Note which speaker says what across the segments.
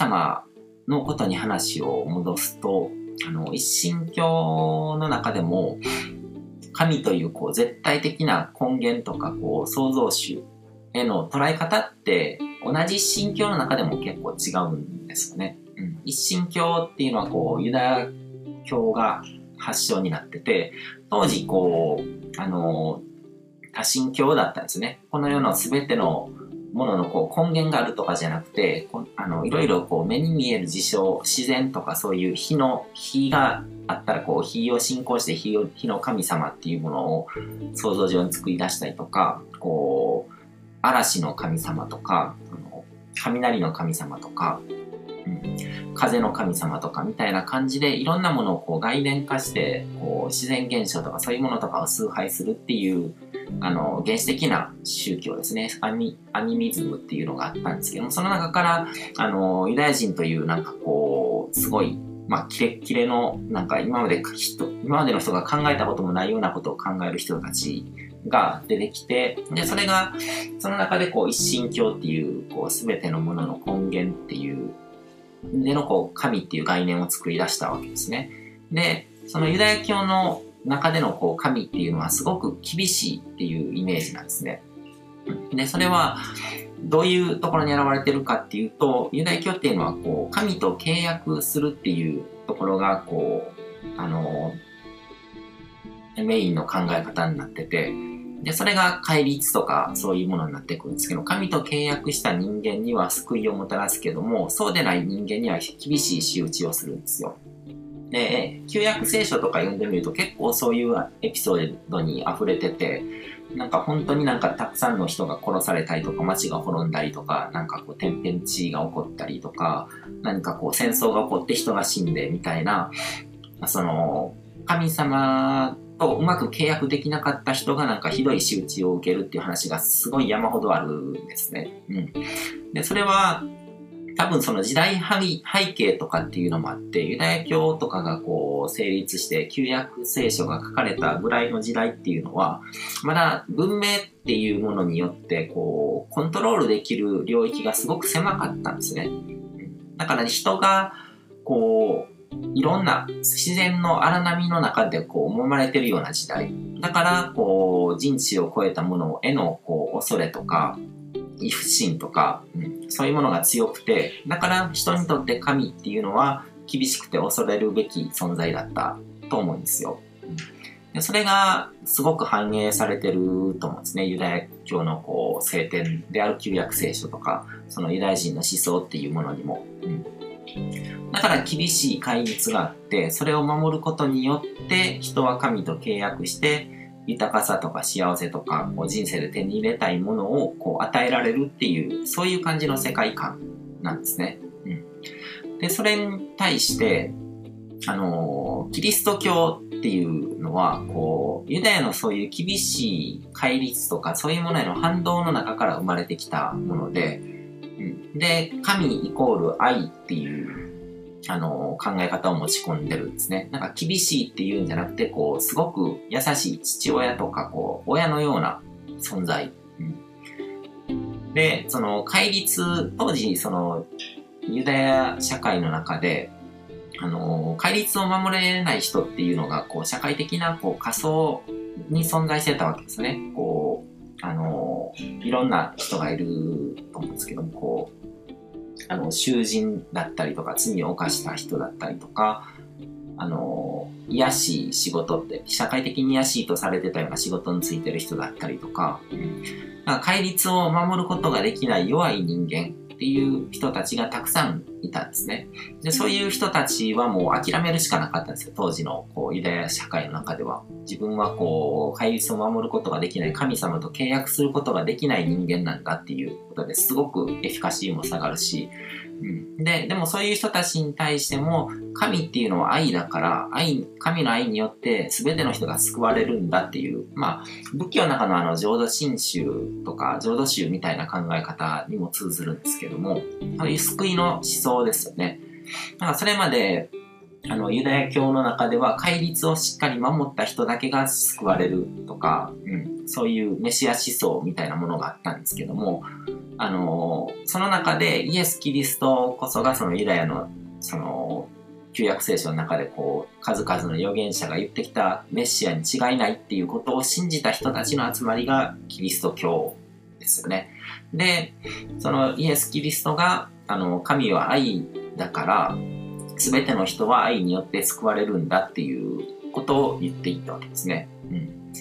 Speaker 1: 様のことに話を戻すと、あの、一神教の中でも、神というこう絶対的な根源とかこう創造主への捉え方って同じ神教の中でも結構違うんですよね。うん、一神教っていうのはこうユダヤ教が発祥になってて、当時こう、あの、多神教だったんですね。この世の全てのもののこう根源があるとかじゃなくて、あのいろいろこう目に見える事象、自然とかそういう火の、火があったらこう火を信仰して火を火の神様っていうものを想像上に作り出したりとか、こう、嵐の神様とか、雷の神様とか、うん、風の神様とかみたいな感じでいろんなものをこう外伝化してこう自然現象とかそういうものとかを崇拝するっていうあの原始的な宗教ですね。アニアニミズムっていうのがあったんですけどもその中からあのユダヤ人というなんかこうすごいまあ、キレッキレの、なんか今まで人、今までの人が考えたこともないようなことを考える人たちが出てきて、で、それが、その中でこう、一神教っていう、こう、すべてのものの根源っていうでのこう神っていう概念を作り出したわけですね。で、そのユダヤ教の中でのこう神っていうのはすごく厳しいっていうイメージなんですね。で、それはどういうところに現れてるかっていうと、ユダヤ教っていうのはこう神と契約するっていうところがこう、あの、メインの考え方になってて、で、それが戒律とかそういうものになってくるんですけど、神と契約した人間には救いをもたらすけども、そうでない人間には厳しい仕打ちをするんですよ。で、旧約聖書とか読んでみると結構そういうエピソードに溢れてて、なんか本当になんかたくさんの人が殺されたりとか、街が滅んだりとか、なんかこう天変地異が起こったりとか、何かこう戦争が起こって人が死んでみたいな、その、神様とうまく契約できなかった人がなんかひどい仕打ちを受けるっていう話がすごい山ほどあるんですね。うん。で、それは多分その時代背景とかっていうのもあって、ユダヤ教とかがこう成立して旧約聖書が書かれたぐらいの時代っていうのは、まだ文明っていうものによってこうコントロールできる領域がすごく狭かったんですね。だから人がこういろんな自然の荒波の中でこう揉まれてるような時代。だから、こう、人知を超えたものへのこう恐れとか、不信とか、うん、そういうものが強くて、だから人にとって神っていうのは厳しくて恐れるべき存在だったと思うんですよ。でそれがすごく反映されてると思うんですね。ユダヤ教のこう聖典である旧約聖書とか、そのユダヤ人の思想っていうものにも。うんだから厳しい戒律があって、それを守ることによって人は神と契約して、豊かさとか幸せとか、人生で手に入れたいものをこう与えられるっていう、そういう感じの世界観なんですね。うん。で、それに対して、あのキリスト教っていうのは、こう、ユダヤのそういう厳しい戒律とか、そういうものへの反動の中から生まれてきたもので、で、神イコール愛っていうあの、考え方を持ち込んでるんですね。なんか厳しいっていうんじゃなくて、こう、すごく優しい父親とか、こう、親のような存在。で、その、戒律、当時、その、ユダヤ社会の中で、あの、戒律を守れない人っていうのが、こう、社会的な、こう、仮想に存在してたわけですね。こう、あの、いろんな人がいると思うんですけども、こう、あの、囚人だったりとか、罪を犯した人だったりとか、あの、癒しい仕事って、社会的に癒しいとされてたような仕事についてる人だったりとか、うん、か戒律を守ることができない弱い人間っていう人たちがたくさんいたんですね。で、そういう人たちはもう諦めるしかなかったんですよ。当時のこうユダヤ社会の中では。自分はこう、戒律を守ることができない、神様と契約することができない人間なんだっていうことですごくエフィカシーも下がるし、うん、で、でもそういう人たちに対しても、神っていうのは愛だから、愛、神の愛によって全ての人が救われるんだっていう、まあ、仏教の中のあの浄土真宗とか浄土宗みたいな考え方にも通ずるんですけども、そういう救いの思想ですよね。だからそれまで、あの、ユダヤ教の中では戒律をしっかり守った人だけが救われるとか、うん、そういうメシア思想みたいなものがあったんですけども、あの、その中でイエス・キリストこそがそのユダヤの、その、旧約聖書の中でこう、数々の預言者が言ってきたメシアに違いないっていうことを信じた人たちの集まりがキリスト教ですよね。で、そのイエス・キリストが、あの、神は愛だから、すべての人は愛によって救われるんだっていうことを言っていったわけですね。うん。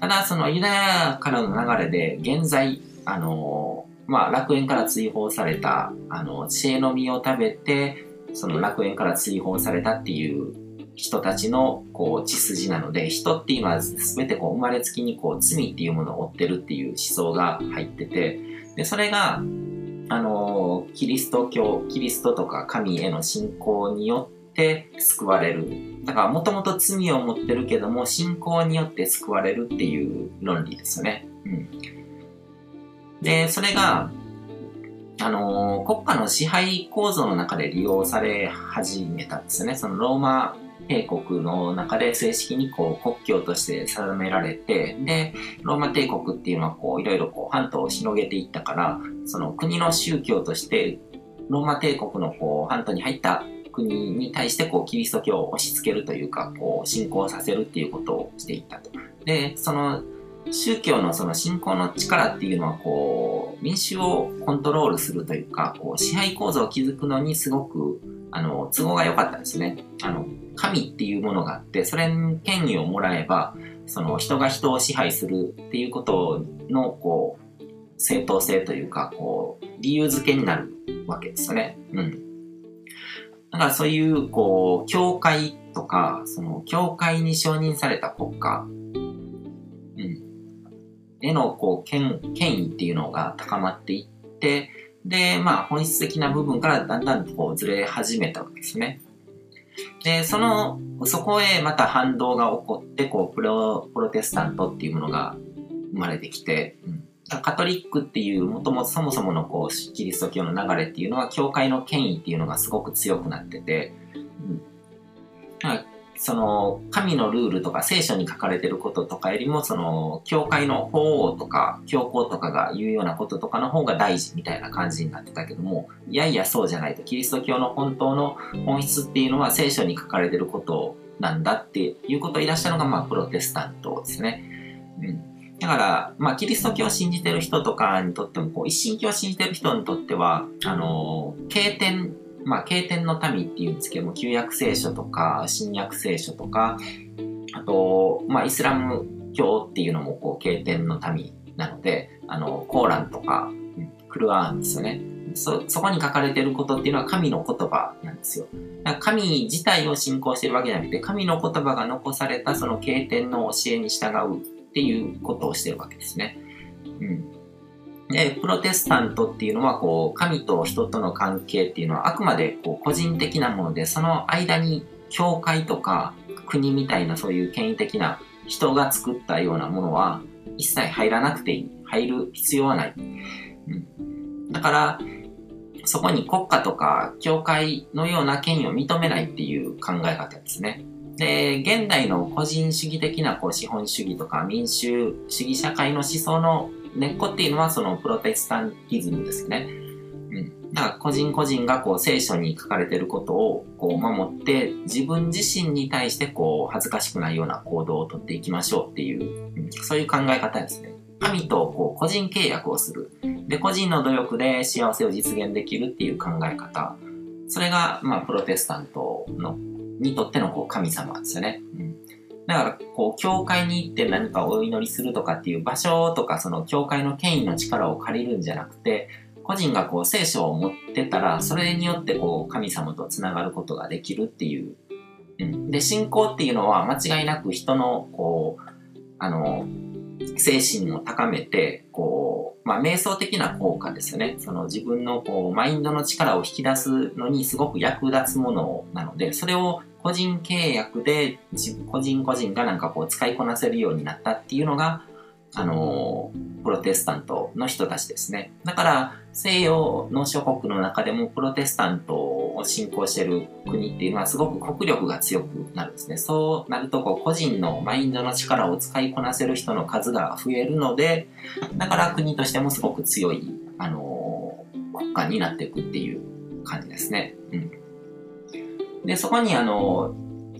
Speaker 1: ただ、そのユダヤからの流れで、現在、あの、まあ、楽園から追放された、あの、知恵の実を食べて、その楽園から追放されたっていう人たちのこう血筋なので人っていうのは全てこう生まれつきにこう罪っていうものを負ってるっていう思想が入っててでそれがあのキリスト教キリストとか神への信仰によって救われるだからもともと罪を持ってるけども信仰によって救われるっていう論理ですよね。うん、でそれがあの国家の支配構造の中で利用され始めたんですよね。そのローマ帝国の中で正式にこう国境として定められて、で、ローマ帝国っていうのはこういろいろこう半島を広げていったから、その国の宗教としてローマ帝国のこう半島に入った国に対してこうキリスト教を押し付けるというか、こう信仰させるっていうことをしていったと。で、その宗教のその信仰の力っていうのはこう民衆をコントロールするというか、こう支配構造を築くのにすごくあの都合が良かったんですね。あの神っていうものがあって、それに権威をもらえば、その人が人を支配するっていうことの、こう、正当性というか、こう、理由付けになるわけですよね。うん。だからそういう、こう、教会とか、その、教会に承認された国家、うん。への、こう、権、権威っていうのが高まっていって、で、まあ、本質的な部分からだんだんとこうずれ始めたわけですね。で、その、そこへまた反動が起こって、こう、プロ、プロテスタントっていうものが生まれてきて、うん、カトリックっていう、もともとそもそものこう、キリスト教の流れっていうのは、教会の権威っていうのがすごく強くなってて、うん、その、神のルールとか聖書に書かれてることとかよりも、その、教会の法王とか、教皇とかが言うようなこととかの方が大事みたいな感じになってたけども、いやいやそうじゃないと、キリスト教の本当の本質っていうのは聖書に書かれてることなんだっていうことを言い出したのが、まあ、プロテスタントですね。うん。だから、まあ、キリスト教を信じてる人とかにとっても、こう、一神教を信じてる人にとっては、あの、経典まあ、経典の民っていうんですけども、旧約聖書とか、新約聖書とか、あと、まあ、イスラム教っていうのも、こう、経典の民なので、あの、コーランとか、クルアーンですよね。そ、そこに書かれてることっていうのは神の言葉なんですよ。神自体を信仰してるわけじゃなくて、神の言葉が残されたその経典の教えに従うっていうことをしてるわけですね。うん。で、プロテスタントっていうのは、こう、神と人との関係っていうのはあくまでこう個人的なもので、その間に教会とか国みたいなそういう権威的な人が作ったようなものは一切入らなくていい。入る必要はない。うん、だから、そこに国家とか教会のような権威を認めないっていう考え方ですね。で、現代の個人主義的なこう資本主義とか民主主義社会の思想の根っこっていうのはそのプロテスタンティズムですね。うん。だから個人個人がこう聖書に書かれてることをこう守って自分自身に対してこう恥ずかしくないような行動をとっていきましょうっていう、うん、そういう考え方ですね。神とこう個人契約をする。で、個人の努力で幸せを実現できるっていう考え方。それが、まあ、プロテスタントの、にとってのこう神様ですよね。うんだから、こう、教会に行って何かお祈りするとかっていう場所とか、その教会の権威の力を借りるんじゃなくて、個人がこう、聖書を持ってたら、それによってこう、神様と繋がることができるっていう。うん。で、信仰っていうのは間違いなく人の、こう、あの、精神を高めて、こう、まあ、瞑想的な効果ですよね。その自分のこう、マインドの力を引き出すのにすごく役立つものなので、それを個人契約で個人個人がなんかこう使いこなせるようになったっていうのが、あのプロテスタントの人たちですね。だから、西洋の諸国の中でもプロテスタントを信仰している国っていうのはすごく国力が強くなるんですね。そうなると、こう、個人のマインドの力を使いこなせる人の数が増えるので、だから国としてもすごく強い、あの国家になっていくっていう感じですね。うん。で、そこにあの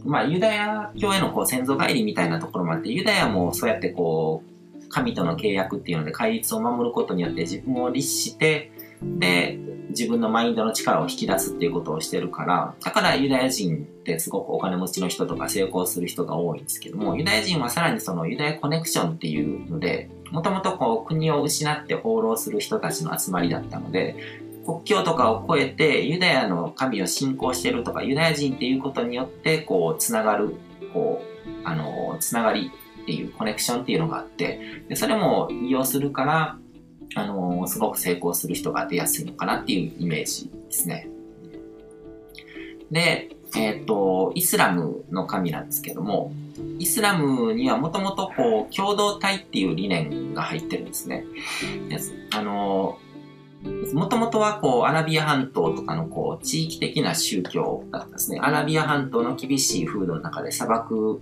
Speaker 1: まあ、ユダヤ教へのこう先祖返りみたいなところもあって、ユダヤもそうやってこう、神との契約っていうので戒律を守ることによって自分を律して、で、自分のマインドの力を引き出すっていうことをしてるから、だからユダヤ人ってすごくお金持ちの人とか成功する人が多いんですけども、ユダヤ人はさらにそのユダヤコネクションっていうので、もともとこう国を失って放浪する人たちの集まりだったので、国境とかを越えてユダヤの神を信仰してるとか、ユダヤ人っていうことによってこう、つながる、こう、あの、つながりっていうコネクションっていうのがあって、でそれも利用するから、あの、すごく成功する人が出やすいのかなっていうイメージですね。で、えっ、ー、と、イスラムの神なんですけども、イスラムにはもともとこう、共同体っていう理念が入ってるんですね。であのもともとはこう、アラビア半島とかのこう、地域的な宗教だったんですね。アラビア半島の厳しい風土の中で砂漠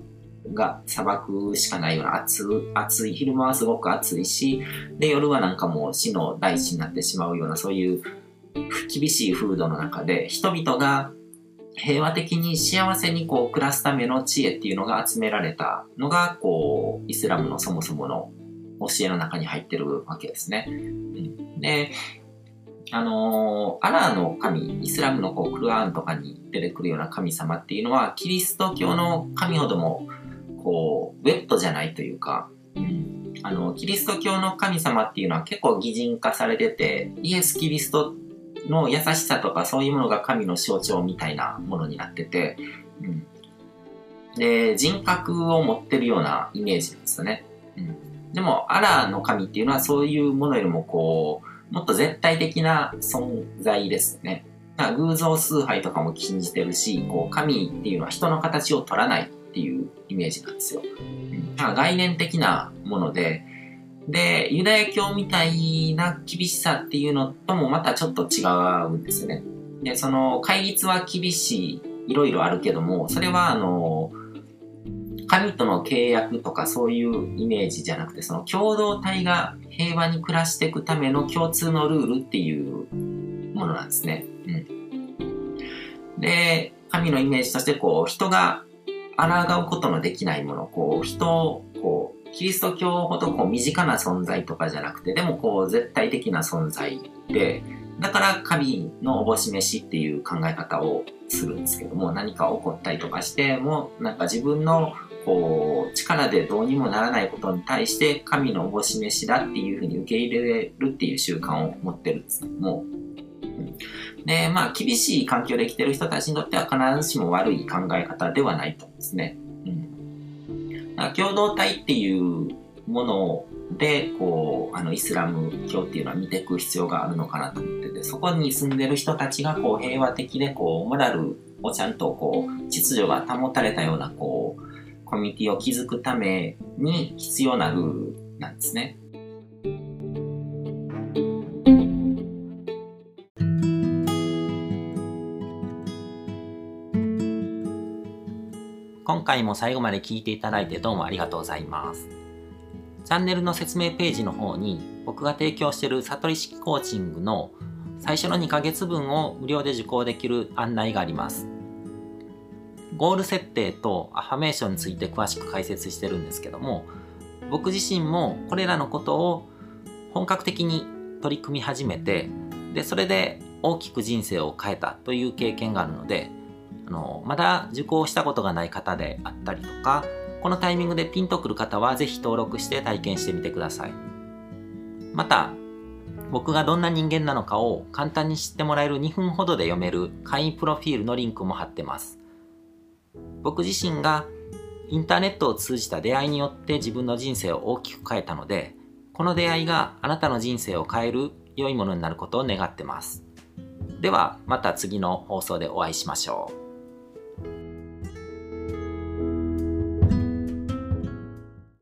Speaker 1: が砂漠しかないような暑暑い、昼間はすごく暑いし、で、夜はなんかもう死の大地になってしまうような、そういう厳しい風土の中で、人々が平和的に幸せにこう暮らすための知恵っていうのが集められたのが、こう、イスラムのそもそもの教えの中に入ってるわけですね。うん、で、あのー、アラーの神、イスラムのこうクルアーンとかに出てくるような神様っていうのは、キリスト教の神ほどもこう、ウェットじゃないというか、あの、キリスト教の神様っていうのは結構擬人化されてて、イエス・キリストの優しさとかそういうものが神の象徴みたいなものになってて、うん、で、人格を持ってるようなイメージなんですよね。うん、でも、アラーの神っていうのはそういうものよりもこう、もっと絶対的な存在ですよね。偶像崇拝とかも禁じてるし、こう、神っていうのは人の形を取らないっていうイメージなんですよ。うん、概念的なもので、で、ユダヤ教みたいな厳しさっていうのともまたちょっと違うんですよね。で、その、戒律は厳しい、いろいろあるけども、それはあの、神との契約とかそういうイメージじゃなくて、その共同体が平和に暮らしていくための共通のルールっていうものなんですね。うん。で、神のイメージとして、こう、人が抗うことのできないもの、こう、人を、こう、キリスト教ほどこう身近な存在とかじゃなくて、でもこう絶対的な存在で、だから神のおぼし飯っていう考え方をするんですけども、何か起こったりとかしても、なんか自分のこう力でどうにもならないことに対して神のおぼし飯だっていうふうに受け入れるっていう習慣を持ってるんですけども、で、まあ、厳しい環境で生きてる人たちにとっては必ずしも悪い考え方ではないと思うんですね。うん。だから共同体っていうもので、こう、あの、イスラム教っていうのは見ていく必要があるのかなと思ってて、そこに住んでる人たちが、こう、平和的で、こう、モラルをちゃんと、こう、秩序が保たれたような、こう、コミュニティを築くために必要なルールなんですね。今回も最後まで聞いていただいてどうもありがとうございます。チャンネルの説明ページの方に僕が提供している悟り式コーチングの最初の2ヶ月分を無料で受講できる案内があります。ゴール設定とアファメーションについて詳しく解説してるんですけども、僕自身もこれらのことを本格的に取り組み始めて、で、それで大きく人生を変えたという経験があるので、あの、まだ受講したことがない方であったりとか、このタイミングでピンとくる方はぜひ登録して体験してみてください。また、僕がどんな人間なのかを簡単に知ってもらえる2分ほどで読める会員プロフィールのリンクも貼ってます。僕自身がインターネットを通じた出会いによって自分の人生を大きく変えたので、この出会いがあなたの人生を変える良いものになることを願ってます。ではまた次の放送でお会いしましょう。